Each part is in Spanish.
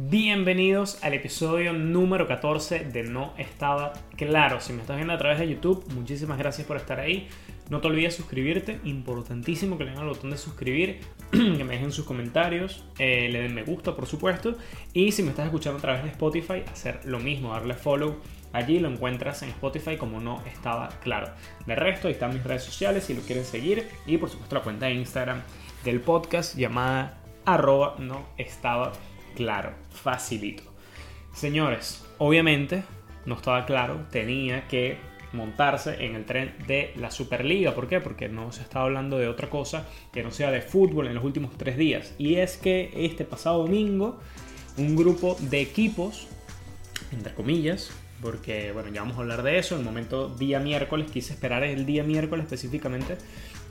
Bienvenidos al episodio número 14 de No Estaba Claro. Si me estás viendo a través de YouTube, muchísimas gracias por estar ahí. No te olvides suscribirte, importantísimo que le den al botón de suscribir, que me dejen sus comentarios, eh, le den me gusta por supuesto. Y si me estás escuchando a través de Spotify, hacer lo mismo, darle follow. Allí lo encuentras en Spotify como no estaba claro. De resto, ahí están mis redes sociales si lo quieren seguir. Y por supuesto la cuenta de Instagram del podcast llamada arroba no estaba claro, facilito. Señores, obviamente, no estaba claro, tenía que montarse en el tren de la Superliga. ¿Por qué? Porque no se está hablando de otra cosa que no sea de fútbol en los últimos tres días. Y es que este pasado domingo, un grupo de equipos, entre comillas, porque bueno, ya vamos a hablar de eso, en el momento día miércoles, quise esperar el día miércoles específicamente,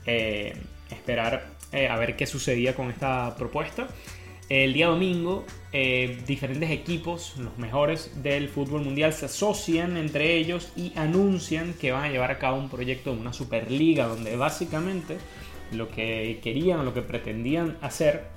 eh, esperar eh, a ver qué sucedía con esta propuesta. El día domingo, eh, diferentes equipos, los mejores del fútbol mundial, se asocian entre ellos y anuncian que van a llevar a cabo un proyecto de una Superliga, donde básicamente lo que querían, lo que pretendían hacer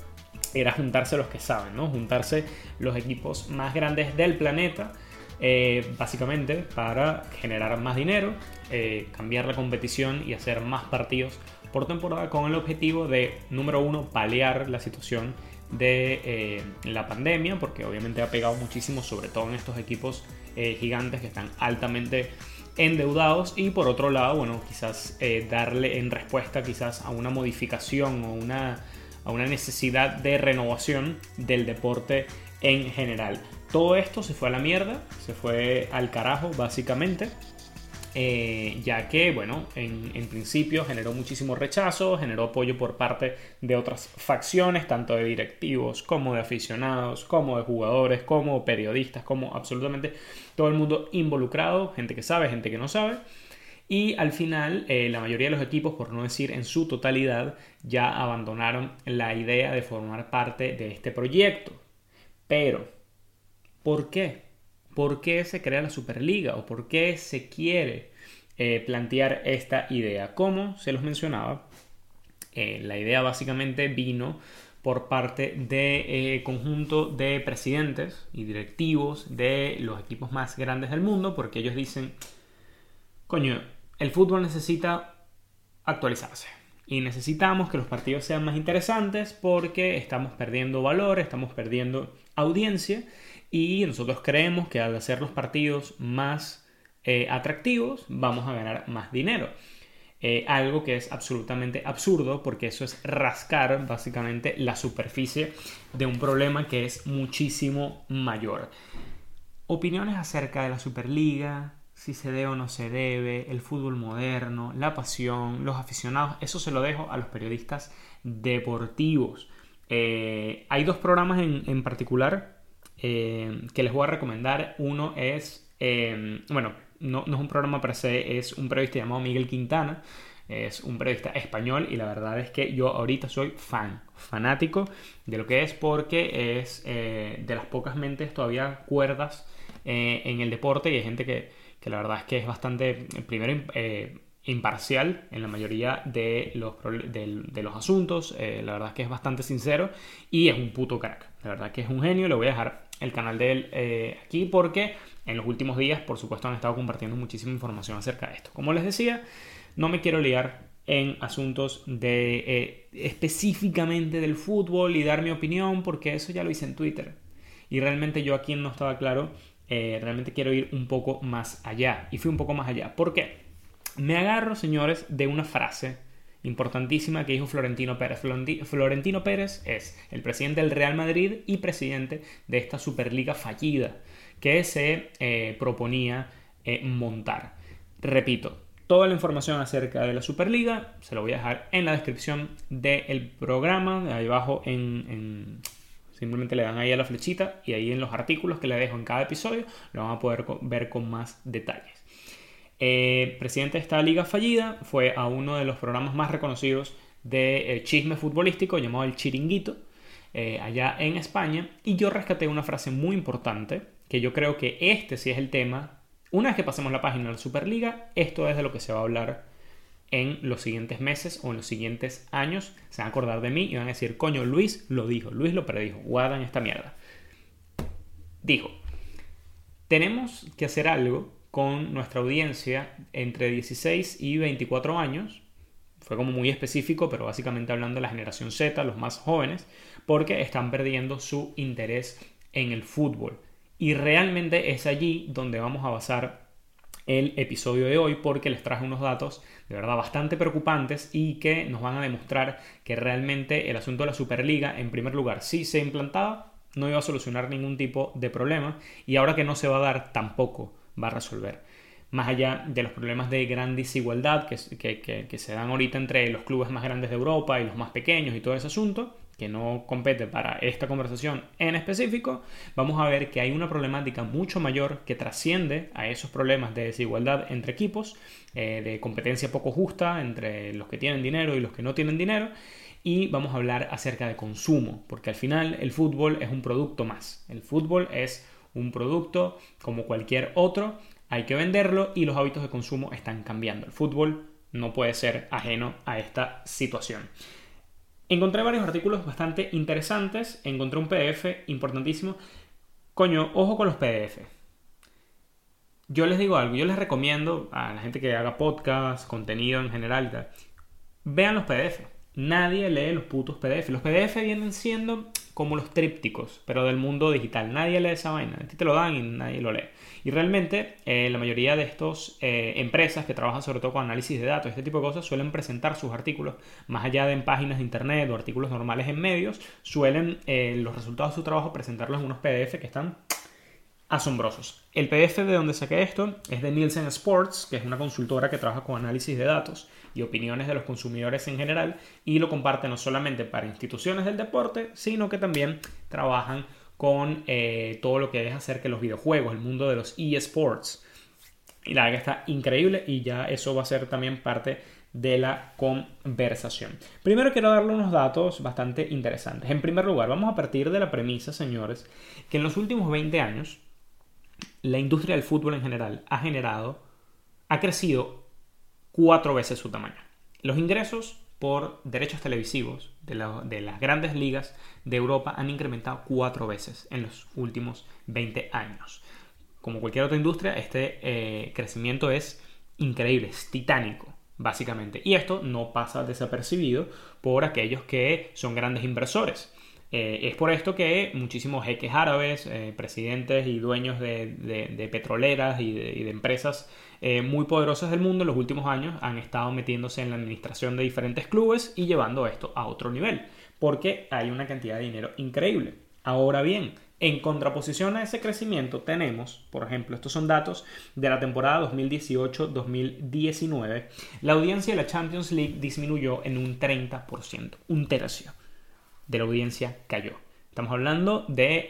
era juntarse los que saben, ¿no? Juntarse los equipos más grandes del planeta, eh, básicamente para generar más dinero, eh, cambiar la competición y hacer más partidos por temporada con el objetivo de, número uno, paliar la situación de eh, la pandemia, porque obviamente ha pegado muchísimo, sobre todo en estos equipos eh, gigantes que están altamente endeudados y por otro lado, bueno, quizás eh, darle en respuesta quizás a una modificación o una, a una necesidad de renovación del deporte en general. Todo esto se fue a la mierda, se fue al carajo básicamente. Eh, ya que, bueno, en, principio generó muchísimo rechazo, generó apoyo por parte de otras facciones, tanto de directivos como de aficionados, como de jugadores, como periodistas, como absolutamente todo el mundo involucrado, gente que sabe, gente que no sabe. Y al final, eh, la mayoría de los equipos, por no decir en su totalidad, ya abandonaron la idea de formar parte de este proyecto. Pero, ¿por qué? Por qué se crea la Superliga o por qué se quiere eh, plantear esta idea. Como se los mencionaba, eh, la idea básicamente vino por parte de eh, conjunto de presidentes y directivos de los equipos más grandes del mundo, porque ellos dicen, coño, el fútbol necesita actualizarse. Y necesitamos que los partidos sean más interesantes porque estamos perdiendo valor, estamos perdiendo audiencia y nosotros creemos que al hacer los partidos más eh, atractivos vamos a ganar más dinero. Eh, algo que es absolutamente absurdo porque eso es rascar básicamente la superficie de un problema que es muchísimo mayor. Opiniones acerca de la Superliga, si se debe o no se debe, el fútbol moderno, la pasión, los aficionados, eso se lo dejo a los periodistas deportivos. Eh, hay dos programas en, en particular eh, que les voy a recomendar. Uno es, eh, bueno, no, es un programa per se, es un periodista llamado Miguel Quintana. Es un periodista español y la verdad es que yo ahorita soy fan, fanático de lo que es porque es eh, de las pocas mentes todavía cuerdas en el deporte y hay gente que, la verdad es que es bastante, primero, imparcial en la mayoría de los, de, los asuntos. la verdad es que es bastante sincero y es un puto crack. La verdad que es un genio. Le voy a dejar el canal de él eh, aquí porque en los últimos días, por supuesto, han estado compartiendo muchísima información acerca de esto. Como les decía, no me quiero liar en asuntos de eh, específicamente del fútbol y dar mi opinión porque eso ya lo hice en Twitter. Y realmente yo aquí no estaba claro, eh, realmente quiero ir un poco más allá. Y fui un poco más allá. ¿Por qué? Me agarro, señores, de una frase importantísima que dijo Florentino Pérez. Florentino Pérez es el presidente del Real Madrid y presidente de esta Superliga fallida que se eh, proponía eh, montar. Repito, toda la información acerca de la Superliga se lo voy a dejar en la descripción del programa, ahí abajo en, Simplemente le dan ahí a la flechita y ahí en los artículos que le dejo en cada episodio lo van a poder ver con más detalles. Eh, presidente de esta liga fallida fue a uno de los programas más reconocidos de eh, chisme futbolístico llamado El Chiringuito, eh, allá en España, y yo rescaté una frase muy importante, que yo creo que este sí es el tema. Una vez que pasemos la página de la Superliga, esto es de lo que se va a hablar en los siguientes meses o en los siguientes años. Se van a acordar de mí y van a decir, coño, Luis lo dijo, Luis lo predijo, guardan esta mierda. dijo, tenemos que hacer algo con nuestra audiencia entre 16 y 24 años. Fue como muy específico, pero básicamente hablando de la generación Z, los más jóvenes, porque están perdiendo su interés en el fútbol. Y realmente es allí donde vamos a basar el episodio de hoy porque les traje unos datos de verdad bastante preocupantes y que nos van a demostrar que realmente el asunto de la Superliga, en primer lugar, si se implantaba, no iba a solucionar ningún tipo de problema y ahora que no se va a dar, tampoco va a resolver. Más allá de los problemas de gran desigualdad que, que se dan ahorita entre los clubes más grandes de Europa y los más pequeños y todo ese asunto, que no compete para esta conversación en específico, vamos a ver que hay una problemática mucho mayor que trasciende a esos problemas de desigualdad entre equipos, eh, de competencia poco justa entre los que tienen dinero y los que no tienen dinero. Y vamos a hablar acerca de consumo, porque al final el fútbol es un producto más. El fútbol es un producto como cualquier otro, hay que venderlo y los hábitos de consumo están cambiando. El fútbol no puede ser ajeno a esta situación. Encontré varios artículos bastante interesantes, encontré un PDF importantísimo. Coño, ojo con los PDF. Yo les digo algo, yo les recomiendo a la gente que haga podcast, contenido en general, vean los PDF. Nadie lee los putos PDF. Los PDF vienen siendo como los trípticos, pero del mundo digital. Nadie lee esa vaina. A ti te lo dan y nadie lo lee. Y realmente eh, la mayoría de estas eh, empresas que trabajan sobre todo con análisis de datos, este tipo de cosas, suelen presentar sus artículos más allá de en páginas de internet o artículos normales en medios, suelen eh, los resultados de su trabajo presentarlos en unos PDF que están asombrosos. El PDF de donde saqué esto es de Nielsen Sports, que es una consultora que trabaja con análisis de datos y opiniones de los consumidores en general y lo comparte no solamente para instituciones del deporte, sino que también trabajan con eh, todo lo que es hacer que los videojuegos, el mundo de los eSports. Y la verdad que está increíble y ya eso va a ser también parte de la conversación. Primero quiero darle unos datos bastante interesantes. En primer lugar, vamos a partir de la premisa, señores, que en los últimos 20 años la industria del fútbol en general ha generado, ha crecido cuatro veces su tamaño. Los ingresos por derechos televisivos de, las grandes ligas de Europa han incrementado cuatro veces en los últimos 20 años. Como cualquier otra industria, este eh, crecimiento es increíble, es titánico, básicamente. Y esto no pasa desapercibido por aquellos que son grandes inversores. Eh, es por esto que muchísimos jeques árabes, eh, presidentes y dueños de, petroleras y de, empresas eh, muy poderosas del mundo en los últimos años han estado metiéndose en la administración de diferentes clubes y llevando esto a otro nivel, porque hay una cantidad de dinero increíble. Ahora bien, en contraposición a ese crecimiento tenemos, por ejemplo, estos son datos de la temporada 2018-2019, la audiencia de la Champions League disminuyó en un 30%, un tercio de la audiencia cayó. Estamos hablando de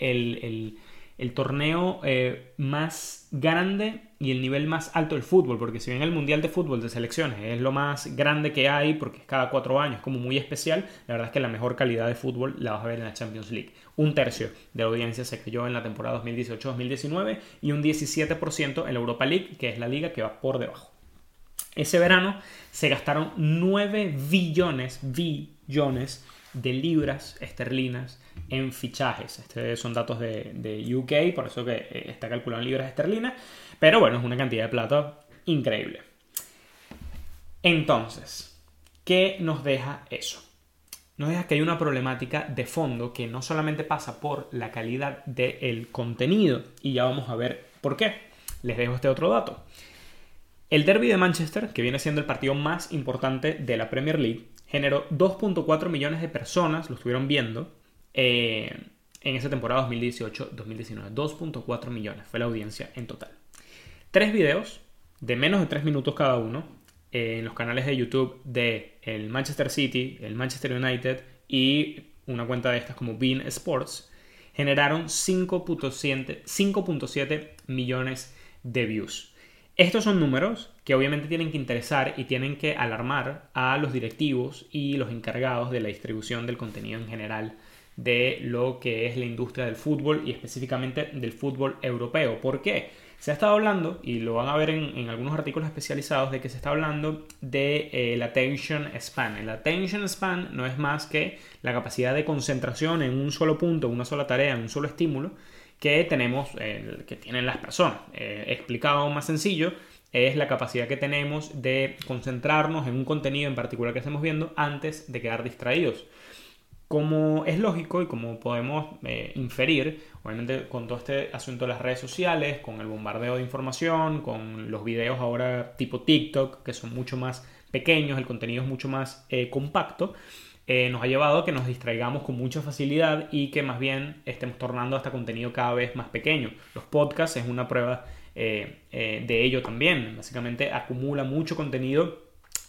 torneo eh, más grande y el nivel más alto del fútbol, porque si bien el Mundial de Fútbol de Selecciones es lo más grande que hay, porque es cada cuatro años, como muy especial, la verdad es que la mejor calidad de fútbol la vas a ver en la Champions League. Un tercio de la audiencia se cayó en la temporada 2018-2019 y un 17% en la Europa League, que es la liga que va por debajo. Ese verano se gastaron 9 billones, billones de libras esterlinas en fichajes. Estos son datos de, UK, por eso que eh, está calculado en libras esterlinas. Pero bueno, es una cantidad de plata increíble. Entonces, ¿qué nos deja eso? Nos deja que hay una problemática de fondo que no solamente pasa por la calidad del contenido, y ya vamos a ver por qué. Les dejo este otro dato. El derby de Manchester, que viene siendo el partido más importante de la Premier League, generó 2.4 millones de personas, lo estuvieron viendo, eh, en esa temporada 2018-2019. 2.4 millones fue la audiencia en total. Tres videos de menos de 3 minutos cada uno eh, en los canales de YouTube de el Manchester City, el Manchester United y una cuenta de estas como Bean Sports generaron 5.7 millones de views. Estos son números que obviamente tienen que interesar y tienen que alarmar a los directivos y los encargados de la distribución del contenido en general de lo que es la industria del fútbol y específicamente del fútbol europeo. ¿Por qué? Se ha estado hablando, y lo van a ver en, algunos artículos especializados, de que se está hablando de eh, attention span. El attention span no es más que la capacidad de concentración en un solo punto, una sola tarea, en un solo estímulo, que tenemos, que tienen las personas. explicado más sencillo, es la capacidad que tenemos de concentrarnos en un contenido en particular que estemos viendo antes de quedar distraídos. Como es lógico y como podemos eh, inferir, obviamente con todo este asunto de las redes sociales, con el bombardeo de información, con los videos ahora tipo TikTok, que son mucho más pequeños, el contenido es mucho más eh, compacto, eh, nos ha llevado a que nos distraigamos con mucha facilidad y que más bien estemos tornando hasta contenido cada vez más pequeño. Los podcasts es una prueba de ello también. Básicamente acumula mucho contenido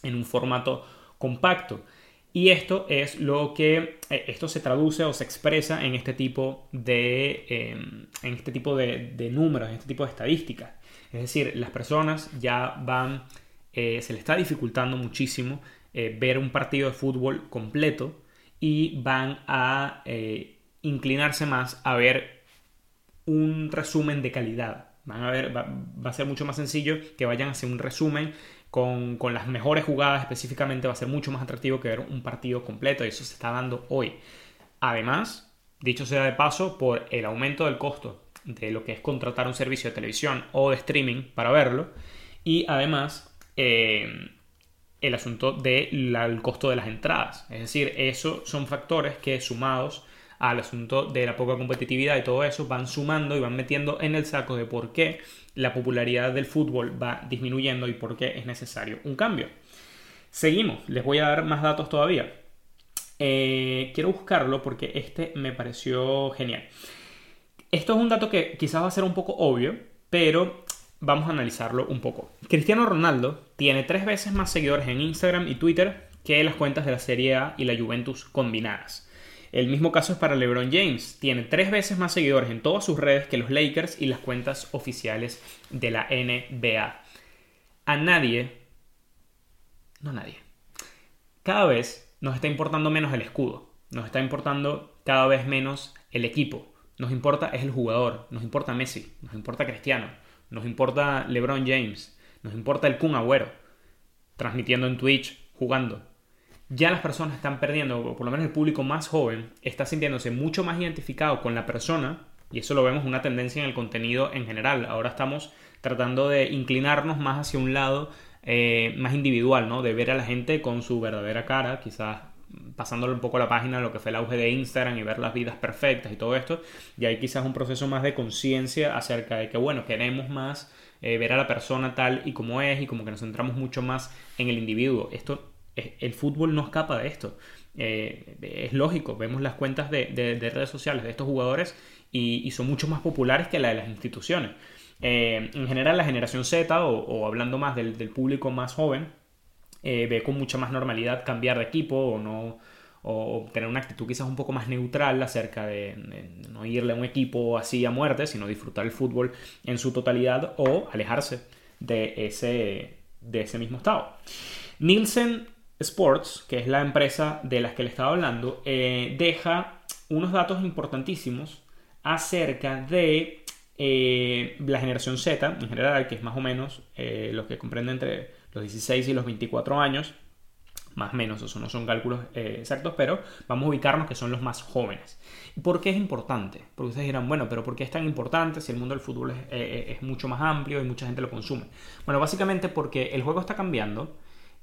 en un formato compacto. Y esto es lo que, eh, esto se traduce o se expresa en este tipo de, en este tipo de, números, en este tipo de estadísticas. Es decir, las personas ya van, eh, se les está dificultando muchísimo eh, ver un partido de fútbol completo y van a inclinarse más a ver un resumen de calidad. Van a ver, va, a ser mucho más sencillo que vayan a hacer un resumen con, las mejores jugadas específicamente va a ser mucho más atractivo que ver un partido completo y eso se está dando hoy. Además, dicho sea de paso, por el aumento del costo de lo que es contratar un servicio de televisión o de streaming para verlo y además eh, el asunto del costo de las entradas. Es decir, eso son factores que sumados al asunto de la poca competitividad y todo eso van sumando y van metiendo en el saco de por qué la popularidad del fútbol va disminuyendo y por qué es necesario un cambio. Seguimos, les voy a dar más datos todavía. Eh, quiero buscarlo porque este me pareció genial. Esto es un dato que quizás va a ser un poco obvio, pero vamos a analizarlo un poco. Cristiano Ronaldo tiene tres veces más seguidores en Instagram y Twitter que las cuentas de la Serie A y la Juventus combinadas. El mismo caso es para LeBron James. Tiene tres veces más seguidores en todas sus redes que los Lakers y las cuentas oficiales de la NBA. A nadie, no a nadie, cada vez nos está importando menos el escudo. Nos está importando cada vez menos el equipo. Nos importa es el jugador. Nos importa Messi. Nos importa Cristiano. Nos importa LeBron James. Nos importa el Kun Agüero. Transmitiendo en Twitch, jugando ya las personas están perdiendo, o por lo menos el público más joven, está sintiéndose mucho más identificado con la persona, y eso lo vemos una tendencia en el contenido en general. Ahora estamos tratando de inclinarnos más hacia un lado eh, más individual, ¿no? De ver a la gente con su verdadera cara, quizás pasándole un poco la página a lo que fue el auge de Instagram y ver las vidas perfectas y todo esto, y hay quizás un proceso más de conciencia acerca de que, bueno, queremos más eh, ver a la persona tal y como es y como que nos centramos mucho más en el individuo. Esto el fútbol no escapa de esto. Eh, es lógico, vemos las cuentas de, redes sociales de estos jugadores y, son mucho más populares que la de las instituciones. Eh, en general, la generación Z, o, hablando más del, público más joven, eh, ve con mucha más normalidad cambiar de equipo o no o tener una actitud quizás un poco más neutral acerca de, no irle a un equipo así a muerte, sino disfrutar el fútbol en su totalidad o alejarse de ese, de ese mismo estado. Nielsen Sports, que es la empresa de las que le estaba hablando, eh, deja unos datos importantísimos acerca de eh, la generación Z en general, que es más o menos eh, los que comprenden entre los 16 y los 24 años, más o menos, eso no son cálculos exactos, pero vamos a ubicarnos que son los más jóvenes. ¿Por qué es importante? Porque ustedes dirán, bueno, pero ¿por qué es tan importante si el mundo del fútbol es mucho más amplio y mucha gente lo consume? Bueno, básicamente porque el juego está cambiando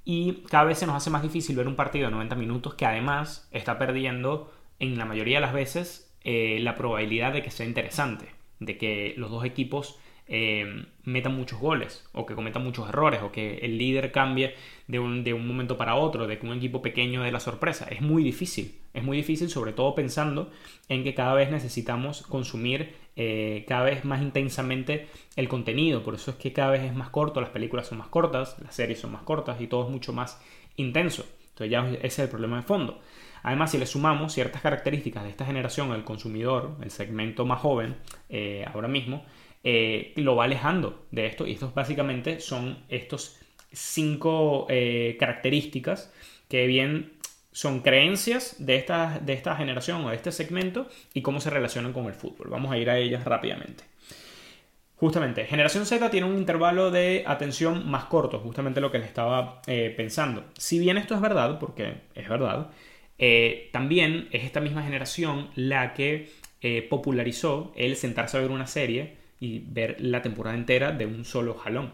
y cada vez se nos hace más difícil ver un partido de 90 minutos que además está perdiendo en la mayoría de las veces eh, la probabilidad de que sea interesante, de que los dos equipos eh, metan muchos goles o que cometan muchos errores o que el líder cambie de un, de un momento para otro, de que un equipo pequeño dé la sorpresa. Es muy difícil, es muy difícil sobre todo pensando en que cada vez necesitamos consumir eh, cada vez más intensamente el contenido, por eso es que cada vez es más corto, las películas son más cortas, las series son más cortas y todo es mucho más intenso. Entonces ya ese es el problema de fondo. Además, si le sumamos ciertas características de esta generación al consumidor, el segmento más joven, eh, ahora mismo, eh, lo va alejando de esto. Y estos básicamente son estos cinco eh, características que bien son creencias de esta, de esta generación o de este segmento y cómo se relacionan con el fútbol. Vamos a ir a ellas rápidamente. Justamente, generación Z tiene un intervalo de atención más corto, justamente lo que les estaba eh, pensando. Si bien esto es verdad, porque es verdad, también es esta misma generación la que popularizó el sentarse a ver una serie y ver la temporada entera de un solo jalón.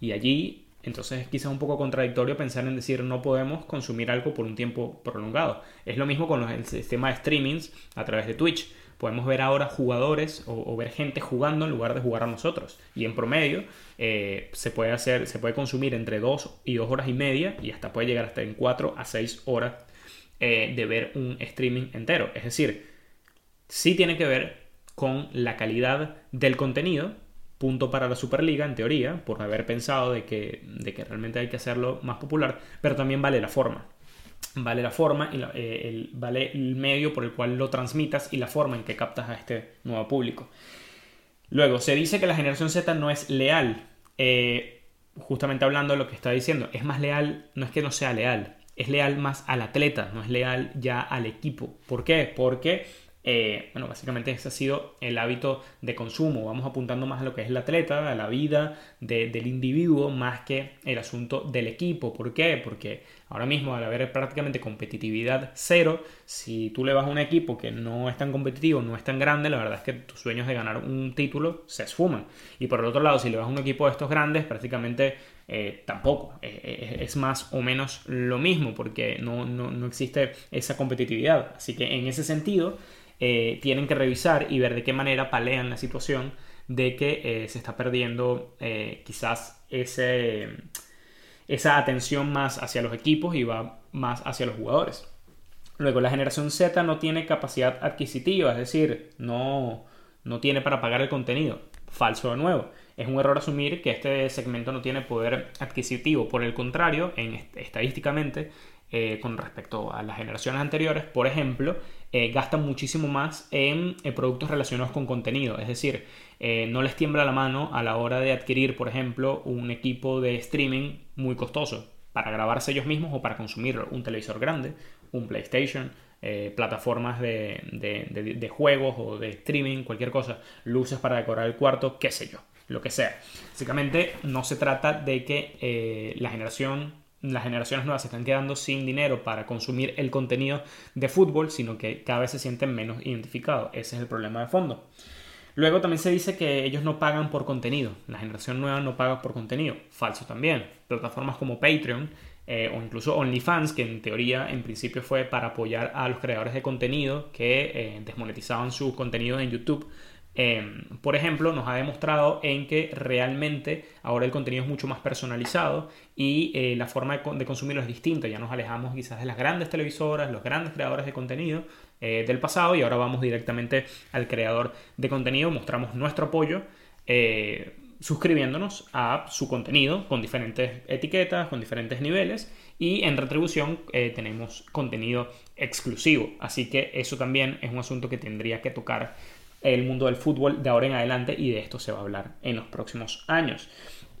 Y allí, entonces es quizás un poco contradictorio pensar en decir no podemos consumir algo por un tiempo prolongado. Es lo mismo con el sistema de streamings a través de Twitch. Podemos ver ahora jugadores o, ver gente jugando en lugar de jugar a nosotros. Y en promedio eh, se puede hacer, se puede consumir entre 2 y 2 horas y media y hasta puede llegar hasta en 4 a 6 horas eh, de ver un streaming entero. Es decir, sí tiene que ver con la calidad del contenido, punto para la Superliga, en teoría, por haber pensado de que, de que realmente hay que hacerlo más popular, pero también vale la forma. Vale la forma y eh, el, vale el medio por el cual lo transmitas y la forma en que captas a este nuevo público. Luego, se dice que la generación Z no es leal. Eh, justamente hablando de lo que está diciendo, es más leal, no es que no sea leal, es leal más al atleta, no es leal ya al equipo. ¿Por qué? Porque eh, bueno, básicamente ese ha sido el hábito de consumo. Vamos apuntando más a lo que es el atleta, a la vida del individuo, más que el asunto del equipo. ¿Por qué? Porque ahora mismo, al haber prácticamente competitividad cero, si tú le vas a un equipo que no es tan competitivo, no es tan grande, la verdad es que tus sueños de ganar un título se esfuman. Y por el otro lado, si le vas a un equipo de estos grandes, prácticamente eh, tampoco. Eh, es más o menos lo mismo, porque no, no existe esa competitividad. Así que en ese sentido, eh, tienen que revisar y ver de qué manera palean la situación de que eh, se está perdiendo eh, quizás ese, esa atención más hacia los equipos y va más hacia los jugadores. Luego, la generación Z no tiene capacidad adquisitiva, es decir, no, no tiene para pagar el contenido. Falso de nuevo. Es un error asumir que este segmento no tiene poder adquisitivo. Por el contrario, en, estadísticamente, eh, con respecto a las generaciones anteriores, por ejemplo, eh, gastan muchísimo más en eh, productos relacionados con contenido. Es decir, no les tiembla la mano a la hora de adquirir, por ejemplo, un equipo de streaming muy costoso para grabarse ellos mismos o para consumirlo. Un televisor grande, un PlayStation, plataformas de, de, juegos o de streaming, cualquier cosa, luces para decorar el cuarto, qué sé yo, lo que sea. Básicamente no se trata de que la generación las generaciones nuevas se están quedando sin dinero para consumir el contenido de fútbol, sino que cada vez se sienten menos identificados. Ese es el problema de fondo. Luego también se dice que ellos no pagan por contenido. La generación nueva no paga por contenido. Falso también. Plataformas como Patreon eh, o incluso OnlyFans, que en teoría en principio fue para apoyar a los creadores de contenido que eh, desmonetizaban su contenido en YouTube, Em, por ejemplo, nos ha demostrado en que realmente ahora el contenido es mucho más personalizado y eh, la forma de, consumirlo es distinta. Ya nos alejamos quizás de las grandes televisoras, los grandes creadores de contenido eh, del pasado y ahora vamos directamente al creador de contenido, mostramos nuestro apoyo. Eh, suscribiéndonos a su contenido con diferentes etiquetas, con diferentes niveles y en retribución tenemos contenido exclusivo. Así que eso también es un asunto que tendría que tocar el mundo del fútbol de ahora en adelante y de esto se va a hablar en los próximos años.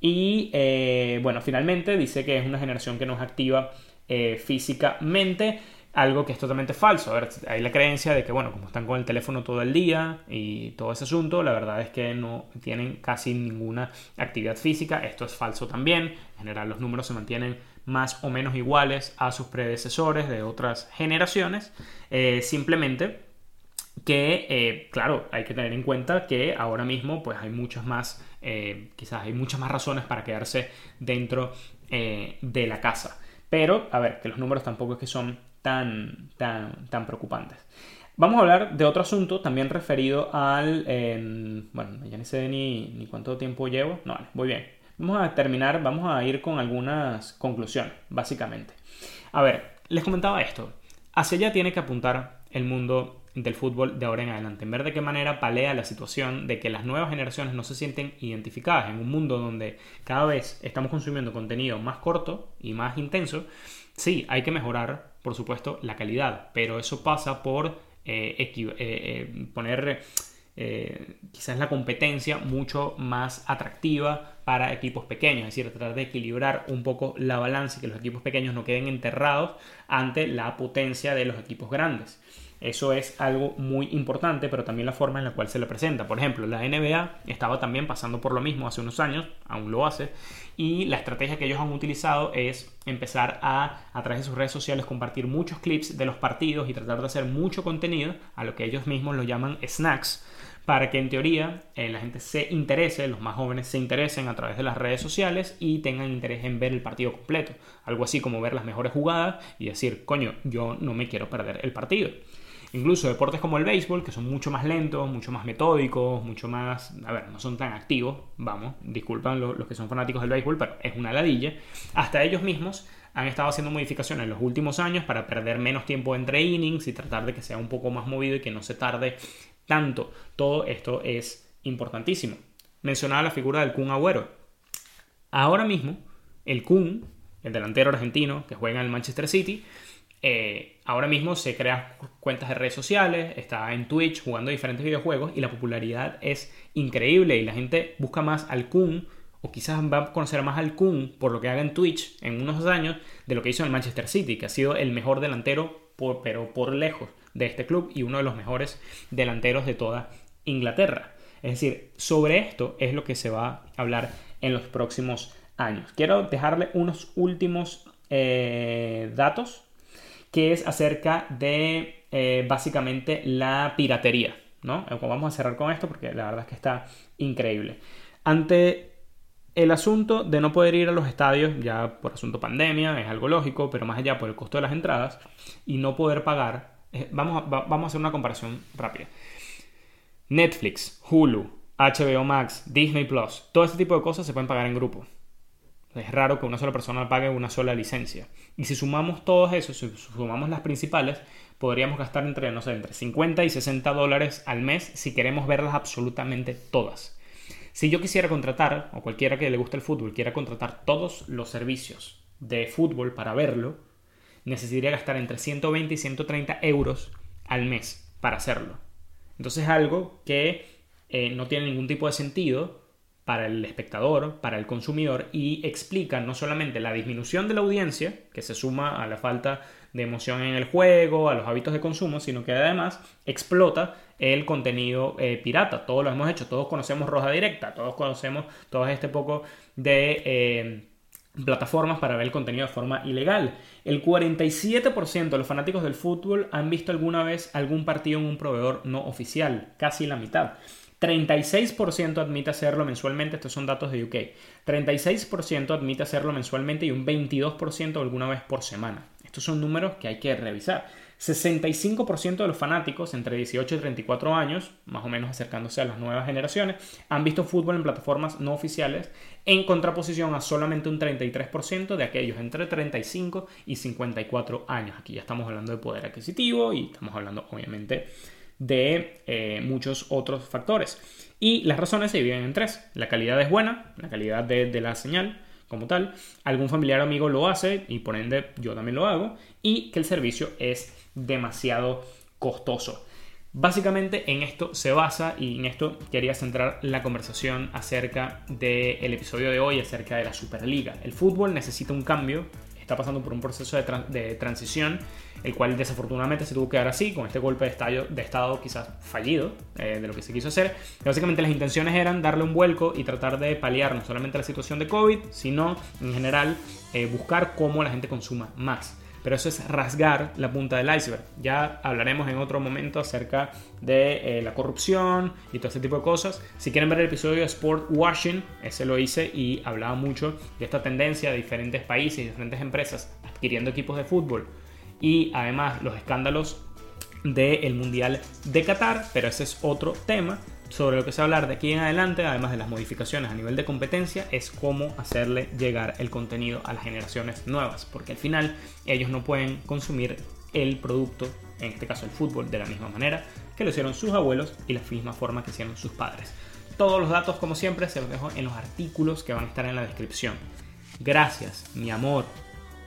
Y eh, bueno, finalmente dice que es una generación que no es activa eh, físicamente, algo que es totalmente falso. A ver, hay la creencia de que, bueno, como están con el teléfono todo el día y todo ese asunto, la verdad es que no tienen casi ninguna actividad física. Esto es falso también. En general, los números se mantienen más o menos iguales a sus predecesores de otras generaciones. Eh, simplemente que eh, claro, hay que tener en cuenta que ahora mismo pues hay muchas más, eh, quizás hay muchas más razones para quedarse dentro eh, de la casa. Pero, a ver, que los números tampoco es que son tan, tan, tan preocupantes. Vamos a hablar de otro asunto también referido al... bueno, ya ni sé ni, ni cuánto tiempo llevo. No, vale, muy bien. Vamos a terminar, vamos a ir con algunas conclusiones, básicamente. A ver, les comentaba esto. Hacia allá tiene que apuntar el mundo del fútbol de ahora en adelante. En ver de qué manera palea la situación de que las nuevas generaciones no se sienten identificadas en un mundo donde cada vez estamos consumiendo contenido más corto y más intenso. Sí, hay que mejorar, por supuesto, la calidad, pero eso pasa por eh, eh, eh, poner quizás la competencia mucho más atractiva para equipos pequeños, es decir, tratar de equilibrar un poco la balanza y que los equipos pequeños no queden enterrados ante la potencia de los equipos grandes. Eso es algo muy importante, pero también la forma en la cual se le presenta. Por ejemplo, la NBA estaba también pasando por lo mismo hace unos años, aún lo hace, y la estrategia que ellos han utilizado es empezar a, a través de sus redes sociales, compartir muchos clips de los partidos y tratar de hacer mucho contenido, a lo que ellos mismos lo llaman snacks, para que en teoría eh, la gente se interese, los más jóvenes se interesen a través de las redes sociales y tengan interés en ver el partido completo. Algo así como ver las mejores jugadas y decir, coño, yo no me quiero perder el partido. Incluso deportes como el béisbol, que son mucho más lentos, mucho más metódicos, mucho más... A ver, no son tan activos, vamos, disculpan los, que son fanáticos del béisbol, pero es una ladilla. Hasta ellos mismos han estado haciendo modificaciones en los últimos años para perder menos tiempo entre innings y tratar de que sea un poco más movido y que no se tarde tanto. Todo esto es importantísimo. Mencionaba la figura del Kun Agüero. Ahora mismo, el Kun, el delantero argentino que juega en el Manchester City, eh, ahora mismo se crea cuentas de redes sociales, está en Twitch jugando diferentes videojuegos y la popularidad es increíble y la gente busca más al Kun o quizás va a conocer más al Kun por lo que haga en Twitch en unos años de lo que hizo en el Manchester City, que ha sido el mejor delantero pero por lejos de este club y uno de los mejores delanteros de toda Inglaterra. Es decir, sobre esto es lo que se va a hablar en los próximos años. Quiero dejarle unos últimos eh, datos que es acerca de eh, básicamente la piratería. ¿no? Eh, vamos a cerrar con esto porque la verdad es que está increíble. Ante el asunto de no poder ir a los estadios, ya por asunto pandemia, es algo lógico, pero más allá por el costo de las entradas y no poder pagar, eh, vamos a, vamos a hacer una comparación rápida. Netflix, Hulu, HBO Max, Disney Plus, todo este tipo de cosas se pueden pagar en grupo. Es raro que una sola persona pague una sola licencia. Y si sumamos todos esos, si sumamos las principales, podríamos gastar entre, no sé, entre 50 y 60 dólares al mes si queremos verlas absolutamente todas. Si yo quisiera contratar, o cualquiera que le guste el fútbol, quiera contratar todos los servicios de fútbol para verlo, necesitaría gastar entre 120 y 130 euros al mes para hacerlo. Entonces es algo que eh, no tiene ningún tipo de sentido para el espectador, para el consumidor y explica no solamente la disminución de la audiencia, que se suma a la falta de emoción en el juego, a los hábitos de consumo, sino que además explota el contenido eh, pirata. Todos lo hemos hecho, todos conocemos Roja Directa, todos conocemos todo este poco de... Eh, plataformas para ver el contenido de forma ilegal. El 47% de los fanáticos del fútbol han visto alguna vez algún partido en un proveedor no oficial, casi la mitad. 36% admite hacerlo mensualmente, estos son datos de UK. 36% admite hacerlo mensualmente y un 22% alguna vez por semana. Estos son números que hay que revisar. 65% de los fanáticos entre 18 y 34 años, más o menos acercándose a las nuevas generaciones, han visto fútbol en plataformas no oficiales, en contraposición a solamente un 33% de aquellos entre 35 y 54 años. Aquí ya estamos hablando de poder adquisitivo y estamos hablando obviamente de eh, muchos otros factores. Y las razones se dividen en tres. La calidad es buena, la calidad de la señal, como tal, algún familiar o amigo lo hace y por ende yo también lo hago y que el servicio es demasiado costoso. Básicamente en esto se basa y en esto quería centrar la conversación acerca del episodio de hoy, acerca de la Superliga. El fútbol necesita un cambio, está pasando por un proceso de, transición, el cual desafortunadamente se tuvo que dar así, con este golpe de estado, quizás fallido eh, de lo que se quiso hacer. básicamente las intenciones eran darle un vuelco y tratar de paliar no solamente la situación de COVID, sino en general eh, buscar cómo la gente consuma más pero eso es rasgar la punta del iceberg. Ya hablaremos en otro momento acerca de eh, la corrupción y todo ese tipo de cosas. Si quieren ver el episodio de Sport Washing, ese lo hice y hablaba mucho de esta tendencia de diferentes países y diferentes empresas adquiriendo equipos de fútbol y además los escándalos del Mundial de Qatar, pero ese es otro tema sobre lo que se va a hablar de aquí en adelante, además de las modificaciones a nivel de competencia, es cómo hacerle llegar el contenido a las generaciones nuevas, porque al final ellos no pueden consumir el producto, en este caso el fútbol, de la misma manera que lo hicieron sus abuelos y la misma forma que hicieron sus padres. Todos los datos, como siempre, se los dejo en los artículos que van a estar en la descripción. Gracias, mi amor.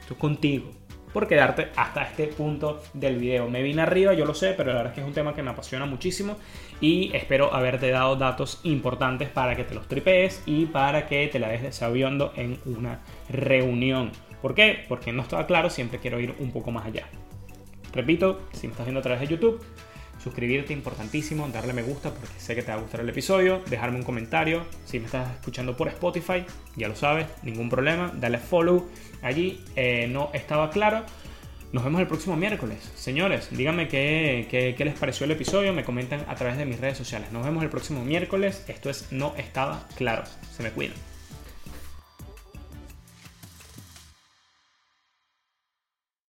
Estoy contigo por quedarte hasta este punto del video. Me vine arriba, yo lo sé, pero la verdad es que es un tema que me apasiona muchísimo y espero haberte dado datos importantes para que te los tripees y para que te la des sabiendo en una reunión. ¿Por qué? Porque no estaba claro, siempre quiero ir un poco más allá. Repito, si me estás viendo a través de YouTube, suscribirte importantísimo, darle me gusta porque sé que te va a gustar el episodio, dejarme un comentario, si me estás escuchando por Spotify, ya lo sabes, ningún problema, dale follow allí, eh, no estaba claro. Nos vemos el próximo miércoles. Señores, díganme qué, qué, les pareció el episodio, me comentan a través de mis redes sociales. Nos vemos el próximo miércoles. Esto es No estaba claro. Se me cuidan.